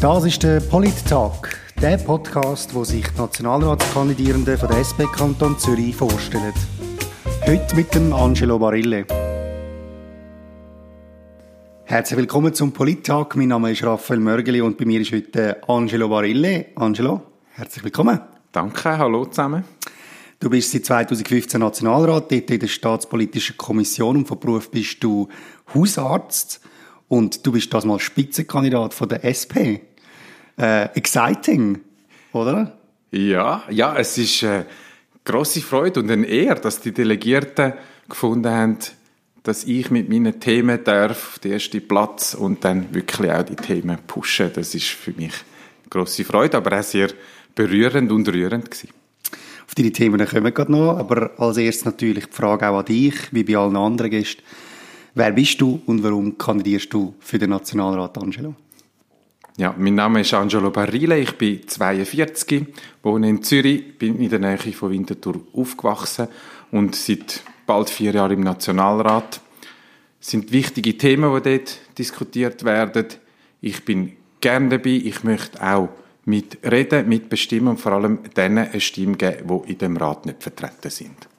Das ist der Polit-Tag, der Podcast, wo sich die Nationalratskandidierenden von der SP Kanton Zürich vorstellen. Heute mit dem Angelo Barille. Herzlich willkommen zum Polit-Tag. Mein Name ist Raphael Mörgeli und bei mir ist heute Angelo Barille. Angelo, herzlich willkommen. Danke, hallo zusammen. Du bist seit 2015 Nationalrat, dort in der Staatspolitischen Kommission und von Beruf bist du Hausarzt und du bist das mal Spitzenkandidat von der SP. Äh, exciting, oder? Ja, ja, es ist eine grosse Freude und eine Ehre, dass die Delegierten gefunden haben, dass ich mit meinen Themen darf, den ersten Platz und dann wirklich auch die Themen pushen. Das ist für mich eine grosse Freude, aber auch sehr berührend und rührend gewesen. Auf deine Themen kommen wir gerade noch, aber als erstes natürlich die Frage auch an dich, wie bei allen anderen Gästen. Wer bist du und warum kandidierst du für den Nationalrat, Angelo? Ja, mein Name ist Angelo Barrile, ich bin 42, wohne in Zürich, bin in der Nähe von Winterthur aufgewachsen und seit bald vier Jahren im Nationalrat. Es sind wichtige Themen, die dort diskutiert werden. Ich bin gerne dabei, ich möchte auch mitreden, mitbestimmen und vor allem denen eine Stimme geben, die in dem Rat nicht vertreten sind.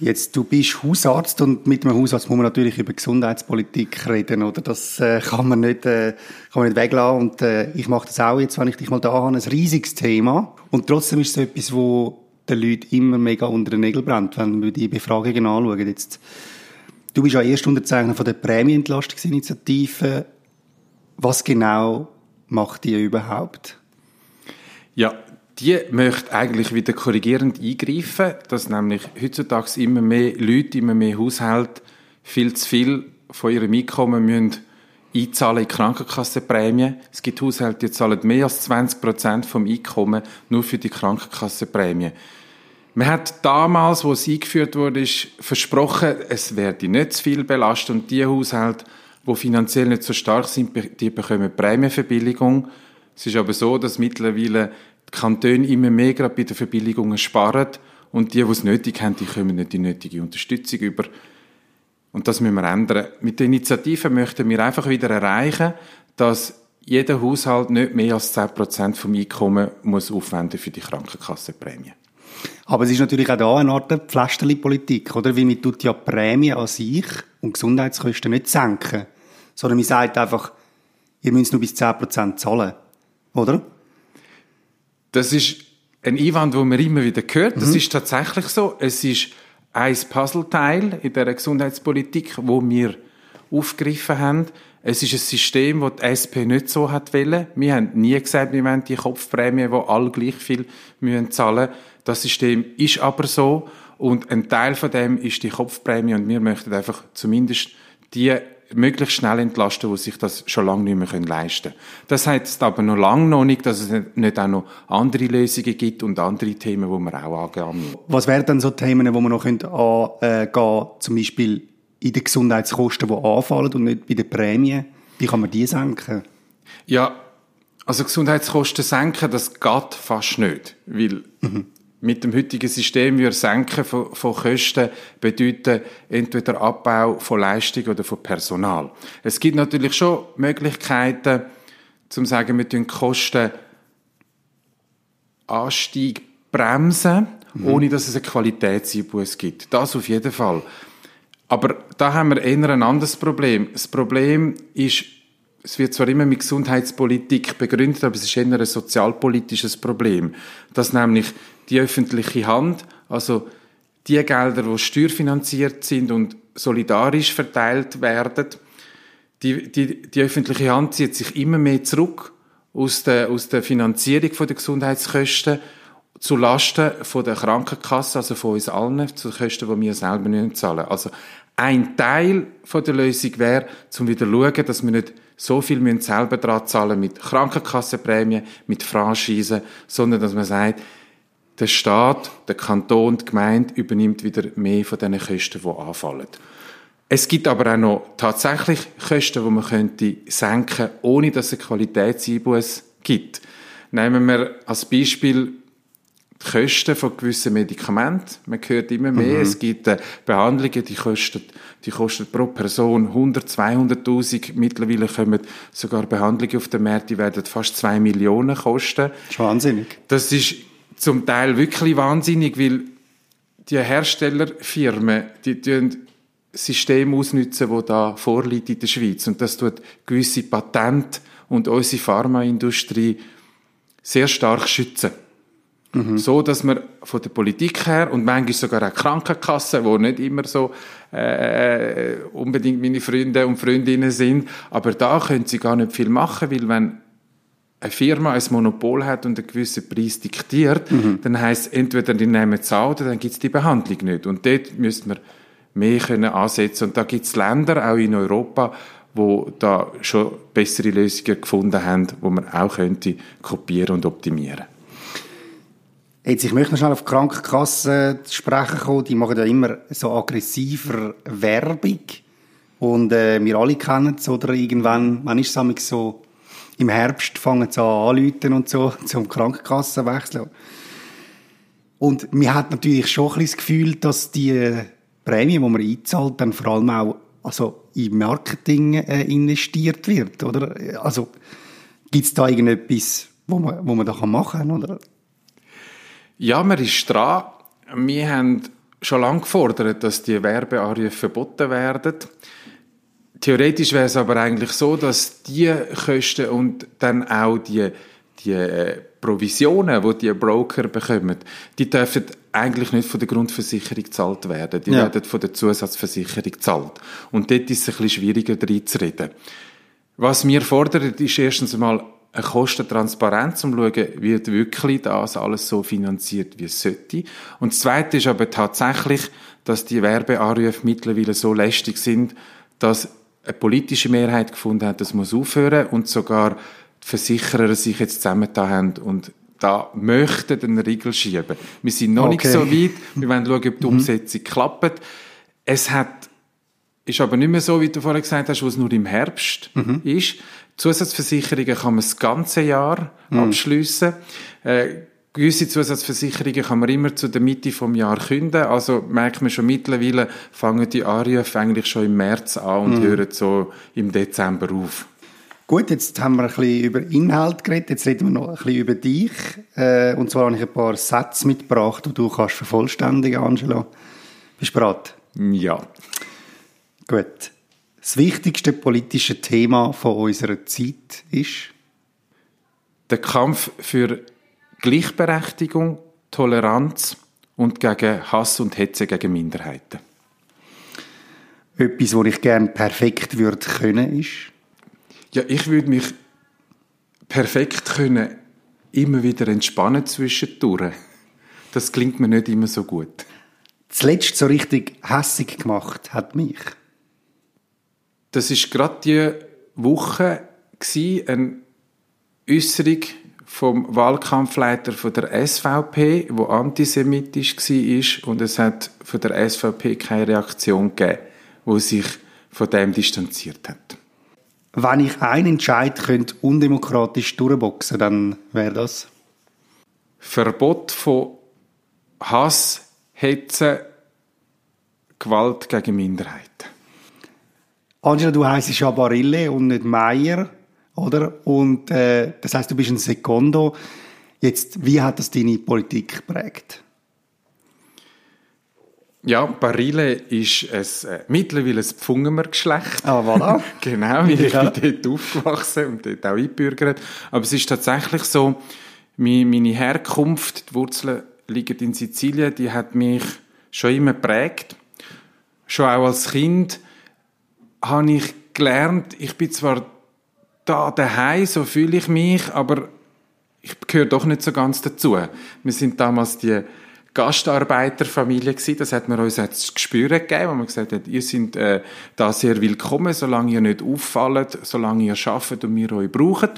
Jetzt, du bist Hausarzt und mit einem Hausarzt muss man natürlich über Gesundheitspolitik reden, oder? Das äh, kann man nicht, äh, kann man nicht weglassen und äh, ich mache das auch jetzt, wenn ich dich mal da habe, ein riesiges Thema und trotzdem ist es etwas, wo den Leuten immer mega unter den Nägeln brennt, wenn wir die Befragungen anschauen. Jetzt, du bist ja erst Unterzeichner von der Prämienentlastungsinitiative. Was genau macht die überhaupt? Ja, die möchte eigentlich wieder korrigierend eingreifen, dass nämlich heutzutage immer mehr Leute, immer mehr Haushalte viel zu viel von ihrem Einkommen müssen einzahlen in Krankenkassenprämie. Es gibt Haushalte, die zahlen mehr als 20 Prozent vom Einkommen nur für die Krankenkassenprämie. Man hat damals, wo es eingeführt wurde, ist versprochen, es werde nicht zu viel belastet und die Haushalte, die finanziell nicht so stark sind, die bekommen Prämienverbilligung. Es ist aber so, dass mittlerweile Kantone immer mehr gerade bei den Verbilligungen sparen und die, die es nötig haben, die kommen nicht die nötige Unterstützung über. Und das müssen wir ändern. Mit der Initiative möchten wir einfach wieder erreichen, dass jeder Haushalt nicht mehr als 10% vom Einkommen muss aufwenden für die Krankenkassenprämie. Aber es ist natürlich auch da eine Art Pflasterli-Politik, oder? Weil man tut ja Prämie an sich und Gesundheitskosten nicht senken, sondern man sagt einfach, ihr müsst nur bis 10% zahlen, oder? Das ist ein Einwand, den man immer wieder hört. Das mhm. ist tatsächlich so. Es ist ein Puzzleteil in der Gesundheitspolitik, wo wir aufgegriffen haben. Es ist ein System, das die SP nicht so hat wollen. Wir haben nie gesagt, wir wollen die Kopfprämie, wo alle gleich viel müssen zahlen. Das System ist aber so. Und ein Teil von dem ist die Kopfprämie. Und wir möchten einfach zumindest die möglichst schnell entlasten, die sich das schon lange nicht mehr leisten können. Das heißt aber noch lange noch nicht, dass es nicht auch noch andere Lösungen gibt und andere Themen, die wir auch angehen müssen. Was wären dann so Themen, wo man noch angehen könnte, zum Beispiel in den Gesundheitskosten, die anfallen und nicht bei den Prämien? Wie kann man die senken? Ja, also Gesundheitskosten senken, das geht fast nicht, weil mhm mit dem heutigen System würde Senken von, von Kosten bedeuten entweder Abbau von Leistung oder von Personal. Es gibt natürlich schon Möglichkeiten, zum sagen, wir tun Kosten Anstieg bremsen, mhm. ohne dass es einen Qualitätseinbuß gibt. Das auf jeden Fall. Aber da haben wir eher ein anderes Problem. Das Problem ist, es wird zwar immer mit Gesundheitspolitik begründet, aber es ist eher ein sozialpolitisches Problem. Dass nämlich die öffentliche Hand, also die Gelder, die steuerfinanziert sind und solidarisch verteilt werden, die, die, die öffentliche Hand zieht sich immer mehr zurück aus der, aus der Finanzierung der Gesundheitskosten zu Lasten von der Krankenkasse, also von uns allen, zu den Kosten, die wir selber nicht zahlen. Also ein Teil von der Lösung wäre, zum wieder schauen, dass wir nicht so viel müssen selber dran zahlen mit Krankenkassenprämien, mit Franchisen, sondern dass man sagt, der Staat, der Kanton, die Gemeinde übernimmt wieder mehr von diesen Kosten, die anfallen. Es gibt aber auch noch tatsächlich Kosten, die man könnte senken, ohne dass es Qualitätseinbuß gibt. Nehmen wir als Beispiel Kosten von gewissen Medikamenten. Man hört immer mehr, mhm. es gibt äh, Behandlungen, die kosten, die kosten pro Person 100, 200.000. Mittlerweile kommen sogar Behandlungen auf den Markt, die werden fast 2 Millionen kosten. Das ist wahnsinnig. Das ist zum Teil wirklich wahnsinnig, weil die Herstellerfirmen, die tun System ausnutzen, wo da vorliegt in der Schweiz. Und das tut gewisse Patente und unsere Pharmaindustrie sehr stark schützen. Mhm. So, dass man von der Politik her und manchmal sogar auch Krankenkassen, wo nicht immer so äh, unbedingt meine Freunde und Freundinnen sind, aber da können sie gar nicht viel machen, weil wenn eine Firma ein Monopol hat und einen gewissen Preis diktiert, mhm. dann heißt entweder die nehmen es an oder dann gibt es die Behandlung nicht. Und dort müsste man mehr können ansetzen. Und da gibt es Länder, auch in Europa, wo da schon bessere Lösungen gefunden haben, wo man auch könnte kopieren und optimieren. Jetzt, ich möchte noch schnell auf die Krankenkassen zu sprechen kommen. Die machen ja immer so aggressiver Werbung. Und äh, wir alle kennen es, oder irgendwann, wann ist es so, im Herbst fangen sie an anzuleiten und so, zum Krankenkassen wechseln. Und man hat natürlich schon ein bisschen das Gefühl, dass die Prämie, die man einzahlt, dann vor allem auch also in Marketing äh, investiert wird, oder? Also gibt es da irgendetwas, wo man, wo man da machen kann, oder? Ja, man ist dran. Wir haben schon lange gefordert, dass die Werbeanrufe verboten werden. Theoretisch wäre es aber eigentlich so, dass die Kosten und dann auch die, die äh, Provisionen, die die Broker bekommen, die dürfen eigentlich nicht von der Grundversicherung gezahlt werden. Die ja. werden von der Zusatzversicherung gezahlt. Und dort ist es ein bisschen schwieriger, reinzureden. Was wir fordern, ist erstens einmal eine Kostentransparenz, um zu schauen, wird wirklich das alles so finanziert, wie es sollte. Und das Zweite ist aber tatsächlich, dass die Werbeanrufe mittlerweile so lästig sind, dass eine politische Mehrheit gefunden hat, das muss aufhören und sogar die Versicherer sich jetzt zusammengetan haben und da möchten den Riegel schieben. Wir sind noch okay. nicht so weit. Wir wollen schauen, ob die mhm. Umsetzung mhm. klappt. Es hat, ist aber nicht mehr so, wie du vorhin gesagt hast, wo es nur im Herbst mhm. ist. Zusatzversicherungen kann man das ganze Jahr mhm. abschliessen. Äh, gewisse Zusatzversicherungen kann man immer zu der Mitte vom Jahr künden. Also merkt man schon mittlerweile, fangen die Anrufe eigentlich schon im März an und mhm. hören so im Dezember auf. Gut, jetzt haben wir ein bisschen über Inhalt geredet, jetzt reden wir noch ein bisschen über dich. Äh, und zwar habe ich ein paar Sätze mitgebracht, die du kannst vervollständigen, Angelo. Bist du bereit? Ja. Gut. Das wichtigste politische Thema von unserer Zeit ist? Der Kampf für Gleichberechtigung, Toleranz und gegen Hass und Hetze gegen Minderheiten. Etwas, was ich gerne perfekt würde können, ist? Ja, ich würde mich perfekt können immer wieder entspannen zwischendurch. Das klingt mir nicht immer so gut. Zuletzt so richtig hässig gemacht hat mich. Das ist gerade die Woche gewesen, eine Äußerung vom Wahlkampfleiter von der SVP, wo antisemitisch war und es hat von der SVP keine Reaktion gegeben, wo sich von dem distanziert hat. Wenn ich einen Entscheid könnte undemokratisch durchboxen, dann wäre das Verbot von Hass, Hetze, Gewalt gegen Minderheiten. Angela, du heisst ja Barille und nicht Meier oder? Und äh, das heißt, du bist ein Sekondo. Jetzt, wie hat das deine Politik geprägt? Ja, Barile ist ein, äh, mittlerweile ein Pfungemer-Geschlecht. Ah, voilà. genau, ich ja. bin dort aufgewachsen und dort auch eingebürgert. Aber es ist tatsächlich so, meine Herkunft, die Wurzeln liegen in Sizilien, die hat mich schon immer geprägt. Schon auch als Kind habe ich gelernt, ich bin zwar da daheim, so fühle ich mich, aber ich gehöre doch nicht so ganz dazu. Wir sind damals die Gastarbeiterfamilie gewesen. Das hat man uns jetzt gespüren gegeben, wo man gesagt hat, ihr seid äh, da sehr willkommen, solange ihr nicht auffallt, solange ihr arbeitet und wir euch brauchen.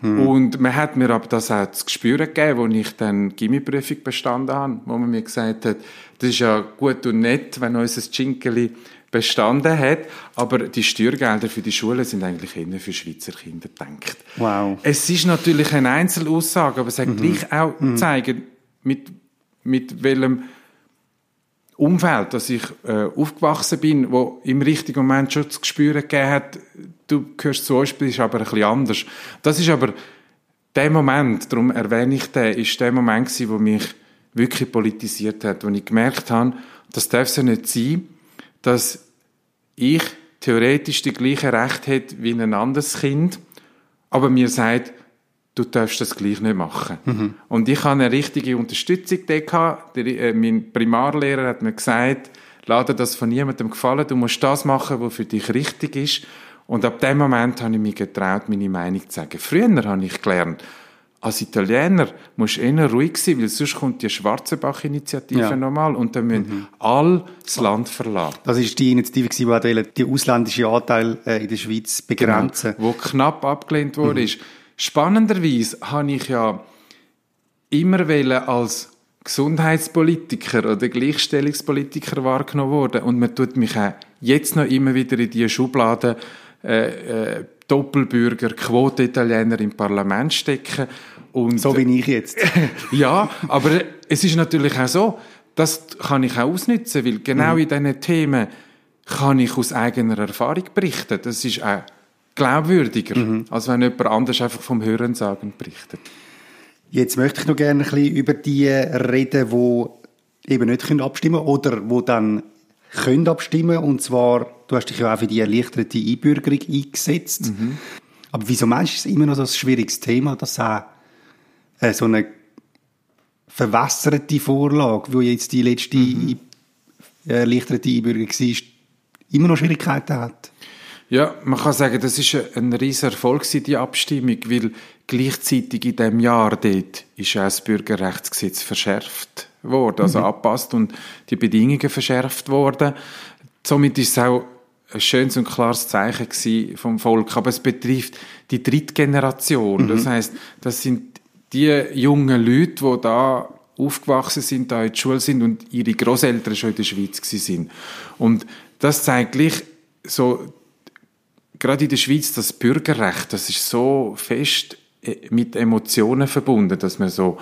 Hm. Und man hat mir aber das auch zu spüren gegeben, als ich dann die Gimmiprüfung bestanden habe, wo man mir gesagt hat, das ist ja gut und nett, wenn unser Chinkeli bestanden hat. Aber die Steuergelder für die Schule sind eigentlich eher für Schweizer Kinder gedacht. Wow. Es ist natürlich eine Einzelaussage, aber es hat mhm. gleich auch mhm. zeigen, mit, mit welchem Umfeld, dass ich äh, aufgewachsen bin, wo im richtigen Moment schon das Gespür gegeben hat, du gehörst zu uns, bist aber ein bisschen anders. Das ist aber der Moment, darum erwähne ich den, ist der Moment gewesen, wo mich wirklich politisiert hat, wo ich gemerkt habe, das darf es ja nicht sein, dass ich theoretisch die gleiche Recht hätte wie ein anderes Kind, aber mir sagt, du darfst das gleich nicht machen. Mhm. Und ich habe eine richtige Unterstützung Der, äh, mein Primarlehrer hat mir gesagt, lade das von niemandem gefallen, du musst das machen, was für dich richtig ist. Und ab dem Moment habe ich mich getraut, meine Meinung zu sagen. Früher habe ich gelernt, als Italiener musst du eher ruhig sein, weil sonst kommt die Schwarzenbach-Initiative ja. nochmal und dann müssen mhm. alle das Land verlassen. Das ist die Initiative, die die ausländische Anteil äh, in der Schweiz begrenzen. Genau, wo knapp abgelehnt wurde. Mhm. Spannenderweise habe ich ja immer als Gesundheitspolitiker oder Gleichstellungspolitiker wahrgenommen worden und man tut mich auch jetzt noch immer wieder in diese Schublade äh, äh, Doppelbürger, Quote-Italiener im Parlament stecken. Und, so wie ich jetzt. ja, aber es ist natürlich auch so, das kann ich auch ausnutzen, weil genau mhm. in diesen Themen kann ich aus eigener Erfahrung berichten. Das ist auch glaubwürdiger, mhm. als wenn jemand anders einfach vom Hörensagen berichtet. Jetzt möchte ich noch gerne ein bisschen über die reden, die eben nicht abstimmen können oder wo dann können abstimmen und zwar, du hast dich ja auch für die erleichterte Einbürgerung eingesetzt. Mhm. Aber wieso meinst du, ist es immer noch so ein schwieriges Thema, dass auch äh, so eine verwässerte Vorlage, wo jetzt die letzte mhm. erleichterte Einbürgerung war, immer noch Schwierigkeiten hat? Ja, man kann sagen, das ist ein riesiger Erfolg, die Abstimmung, weil gleichzeitig in dem Jahr dort ist auch das Bürgerrechtsgesetz verschärft worden, also mhm. angepasst und die Bedingungen verschärft worden. Somit ist es auch ein schönes und klares Zeichen vom Volk. Aber es betrifft die Drittgeneration. Mhm. Das heißt, das sind die jungen Leute, die da aufgewachsen sind, da in der Schule sind und ihre Großeltern schon in der Schweiz sind. Und das zeigt gleich so gerade in der Schweiz das Bürgerrecht, das ist so fest äh, mit Emotionen verbunden, dass man so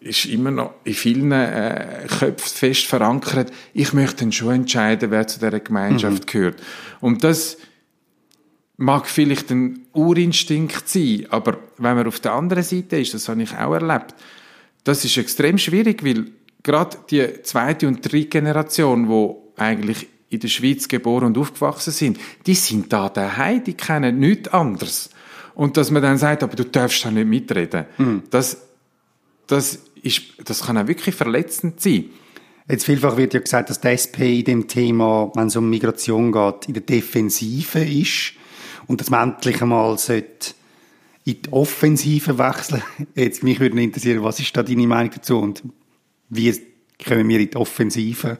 ist immer noch in vielen äh, Köpfen fest verankert. Ich möchte dann schon entscheiden, wer zu dieser Gemeinschaft mhm. gehört. Und das mag vielleicht ein Urinstinkt sein, aber wenn man auf der anderen Seite ist, das habe ich auch erlebt, das ist extrem schwierig, weil gerade die zweite und dritte Generation, wo eigentlich in der Schweiz geboren und aufgewachsen sind, die sind da daheim, die kennen nichts anderes. Und dass man dann sagt, aber du darfst da nicht mitreden, mhm. das, das, ist, das kann auch wirklich verletzend sein. Jetzt vielfach wird ja gesagt, dass die SP in dem Thema, wenn es um Migration geht, in der Defensive ist und dass man endlich einmal sollte in die Offensive wechseln. Jetzt mich würde interessieren, was ist da deine Meinung dazu und wie kommen wir in die Offensive?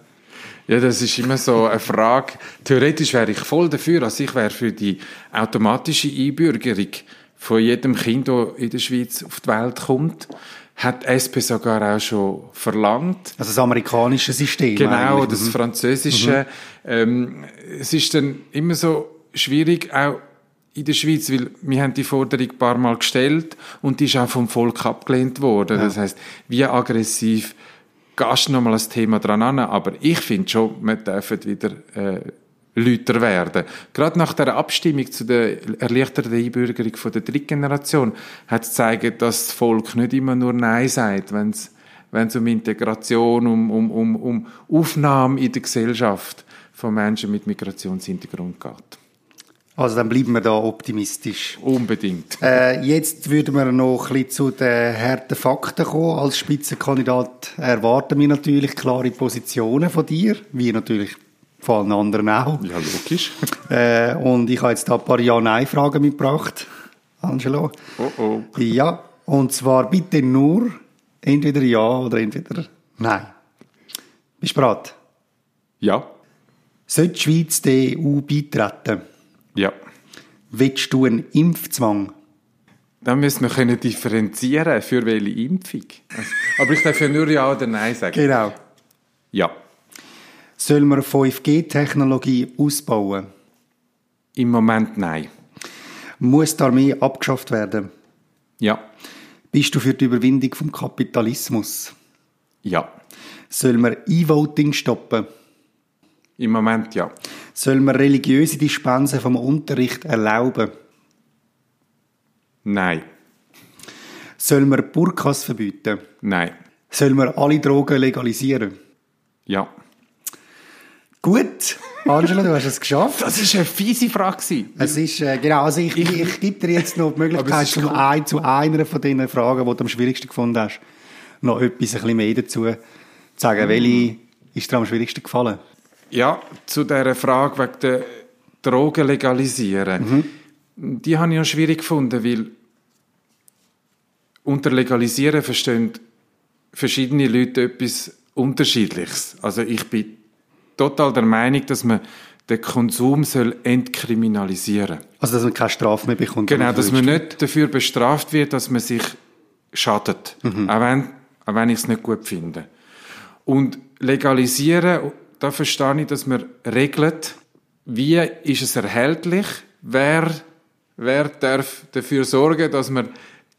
Ja, das ist immer so eine Frage. Theoretisch wäre ich voll dafür, also ich wäre für die automatische Einbürgerung von jedem Kind, das in der Schweiz auf die Welt kommt. Hat SP sogar auch schon verlangt. Also das amerikanische System. Genau, eigentlich. das mhm. französische. Mhm. Ähm, es ist dann immer so schwierig, auch in der Schweiz, weil wir haben die Forderung ein paar Mal gestellt und die ist auch vom Volk abgelehnt worden. Ja. Das heißt, wie aggressiv gehst noch mal ein Thema dran an, aber ich finde schon, wir dürfen wieder äh, Lüter werden. Gerade nach der Abstimmung zu der erleichterten Einbürgerung von der Drittgeneration hat es gezeigt, dass das Volk nicht immer nur Nein sagt, wenn es wenn es um Integration, um, um, um, um Aufnahme in der Gesellschaft von Menschen mit Migrationshintergrund geht. Also dann bleiben wir da optimistisch. Unbedingt. Äh, jetzt würden wir noch ein bisschen zu den harten Fakten kommen. Als Spitzenkandidat erwarten wir natürlich klare Positionen von dir, wie natürlich von allen anderen auch. Ja, logisch. Äh, und ich habe jetzt da ein paar Ja-Nein-Fragen mitgebracht, Angelo. Oh oh. Ja, und zwar bitte nur entweder Ja oder entweder Nein. Bist du bereit? Ja. Sollte die Schweiz der EU beitreten? Ja. Willst du einen Impfzwang? Dann müssen wir können differenzieren, für welche Impfung. Aber ich darf ja nur Ja oder Nein sagen. Genau. Ja. Sollen wir 5G-Technologie ausbauen? Im Moment nein. Muss die Armee abgeschafft werden? Ja. Bist du für die Überwindung vom Kapitalismus? Ja. Sollen wir E-Voting stoppen? Im Moment ja. Sollen wir religiöse Dispensen vom Unterricht erlauben? Nein. Sollen wir Burkas verbieten? Nein. Sollen wir alle Drogen legalisieren? Ja. Gut, Angela, du hast es geschafft. Das ist eine fiese Frage. Es ist, äh, genau, also ich, ich, ich gebe dir jetzt noch die Möglichkeit, cool. ein, zu einer von diesen Fragen, die du am schwierigsten gefunden hast, noch etwas ein bisschen mehr dazu zu sagen. Mhm. Welche ist dir am schwierigsten gefallen? Ja, zu dieser Frage wegen der Drogen legalisieren. Die habe ich auch schwierig gefunden, weil unter legalisieren verstehen verschiedene Leute etwas Unterschiedliches. Also ich bin total der Meinung, dass man den Konsum soll entkriminalisieren Also, dass man keine Strafe mehr bekommt. Genau, dass man nicht dafür bestraft wird, dass man sich schadet. Auch wenn, auch wenn ich es nicht gut finde. Und legalisieren, da verstehe ich, dass man regelt, wie ist es erhältlich, wer, wer darf dafür sorgen, dass man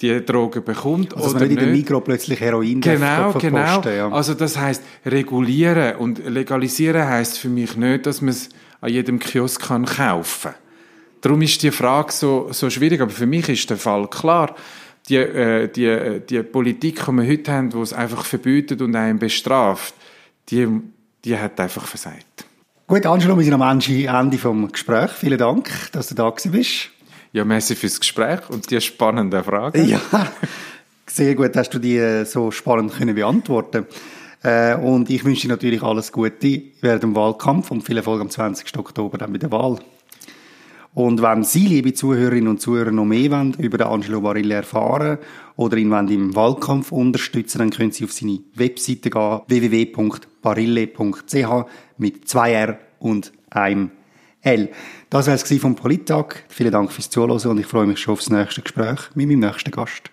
die Drogen bekommt Also, dass oder man nicht in der. Mikro plötzlich Heroin Genau, darf genau. verposten, Ja. Also das heißt regulieren und legalisieren heißt für mich nicht, dass man es an jedem Kiosk kann kaufen. Darum ist die Frage so so schwierig, aber für mich ist der Fall klar. Die äh, die äh, die Politik, die wir heute haben, wo es einfach verbietet und einen bestraft, die die hat einfach versagt. Gut, Angelo, wir sind am Ende vom Gespräch. Vielen Dank, dass du da bist. Ja, merci fürs Gespräch und die spannenden Fragen. Ja, sehr gut, hast du die äh, so spannend können beantworten. Äh, Und ich wünsche dir natürlich alles Gute während dem Wahlkampf und viel Erfolg am 20. Oktober dann bei der Wahl. Und wenn Sie, liebe Zuhörerinnen und Zuhörer, noch mehr wollen, über den Angelo Barilla erfahren oder ihn wollen im Wahlkampf unterstützen, dann können Sie auf seine Webseite gehen, www.barille.ch mit zwei R und einem L. Das war es vom Polittag. Vielen Dank fürs Zuhören und ich freue mich schon aufs nächste Gespräch mit meinem nächsten Gast.